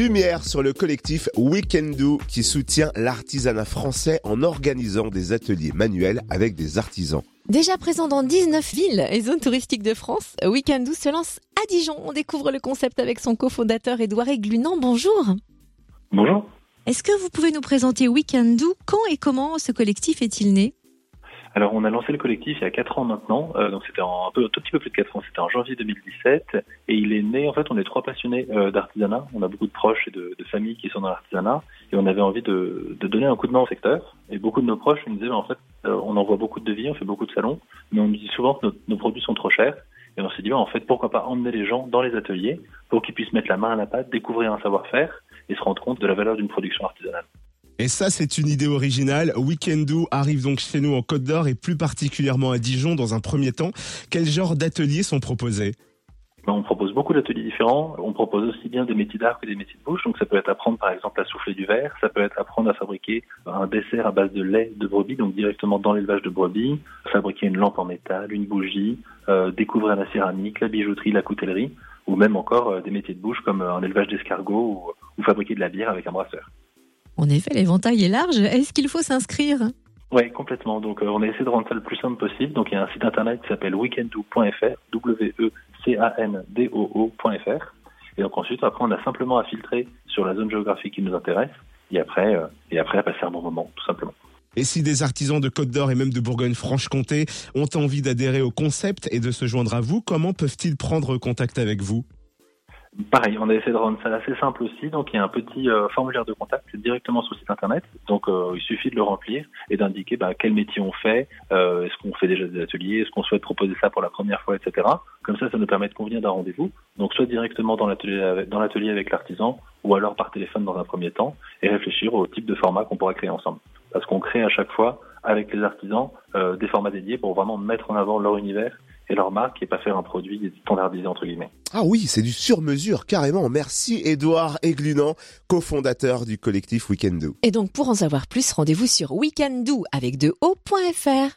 lumière sur le collectif Weekendoo qui soutient l'artisanat français en organisant des ateliers manuels avec des artisans. Déjà présent dans 19 villes et zones touristiques de France, Weekendoo se lance à Dijon. On découvre le concept avec son cofondateur Édouard Eglunan. Bonjour. Bonjour. Est-ce que vous pouvez nous présenter Weekendoo Quand et comment ce collectif est-il né? Alors on a lancé le collectif il y a 4 ans maintenant, euh, donc c'était un, peu, tout petit peu plus de 4 ans, c'était en janvier 2017, et il est né, en fait on est trois passionnés euh, d'artisanat, on a beaucoup de proches et de, familles qui sont dans l'artisanat, et on avait envie de, donner un coup de main au secteur, et beaucoup de nos proches nous disaient, en fait euh, on envoie beaucoup de devis, on fait beaucoup de salons, mais on nous dit souvent que nos, nos produits sont trop chers, et on s'est dit, en fait pourquoi pas emmener les gens dans les ateliers pour qu'ils puissent mettre la main à la pâte, découvrir un savoir-faire, et se rendre compte de la valeur d'une production artisanale. Et ça, c'est une idée originale. Weekendoo arrive donc chez nous en Côte d'Or et plus particulièrement à Dijon dans un premier temps. Quel genre d'ateliers sont proposés? Ben, on propose beaucoup d'ateliers différents. On propose aussi bien des métiers d'art que des métiers de bouche. Donc ça peut être apprendre par exemple à souffler du verre, ça peut être apprendre à fabriquer un dessert à base de lait de brebis, donc directement dans l'élevage de brebis, fabriquer une lampe en métal, une bougie, euh, découvrir la céramique, la bijouterie, la coutellerie, ou même encore euh, des métiers de bouche comme euh, un élevage d'escargots ou, ou fabriquer de la bière avec un brasseur. En effet, l'éventail est large. Est-ce qu'il faut s'inscrire? Oui, complètement. Donc, euh, on a essayé de rendre ça le plus simple possible. Donc, il y a un site internet qui s'appelle weekendoo.fr, W-E-C-A-N-D-O-O.fr. Et donc, ensuite, après, on a simplement à filtrer sur la zone géographique qui nous intéresse. Et après, euh, et après, à passer un bon moment, tout simplement. Et si des artisans de Côte d'Or et même de Bourgogne-Franche-Comté ont envie d'adhérer au concept et de se joindre à vous, comment peuvent-ils prendre contact avec vous? Pareil, on a essayé de rendre ça assez simple aussi. Donc il y a un petit euh, formulaire de contact directement sur le site internet. Donc euh, il suffit de le remplir et d'indiquer bah, quel métier on fait, euh, est-ce qu'on fait déjà des ateliers, est-ce qu'on souhaite proposer ça pour la première fois, etc. Comme ça, ça nous permet de convenir d'un rendez-vous. Donc soit directement dans l'atelier dans l'atelier avec l'artisan, ou alors par téléphone dans un premier temps, et réfléchir au type de format qu'on pourra créer ensemble. Parce qu'on crée à chaque fois avec les artisans des formats dédiés pour vraiment mettre en avant leur univers et leur marque et pas faire un produit standardisé entre guillemets. Ah oui, c'est du sur-mesure carrément. Merci Edouard Eglunan, cofondateur du collectif Weekendoo. Et donc pour en savoir plus, rendez-vous sur weekendoo avec de o.fr.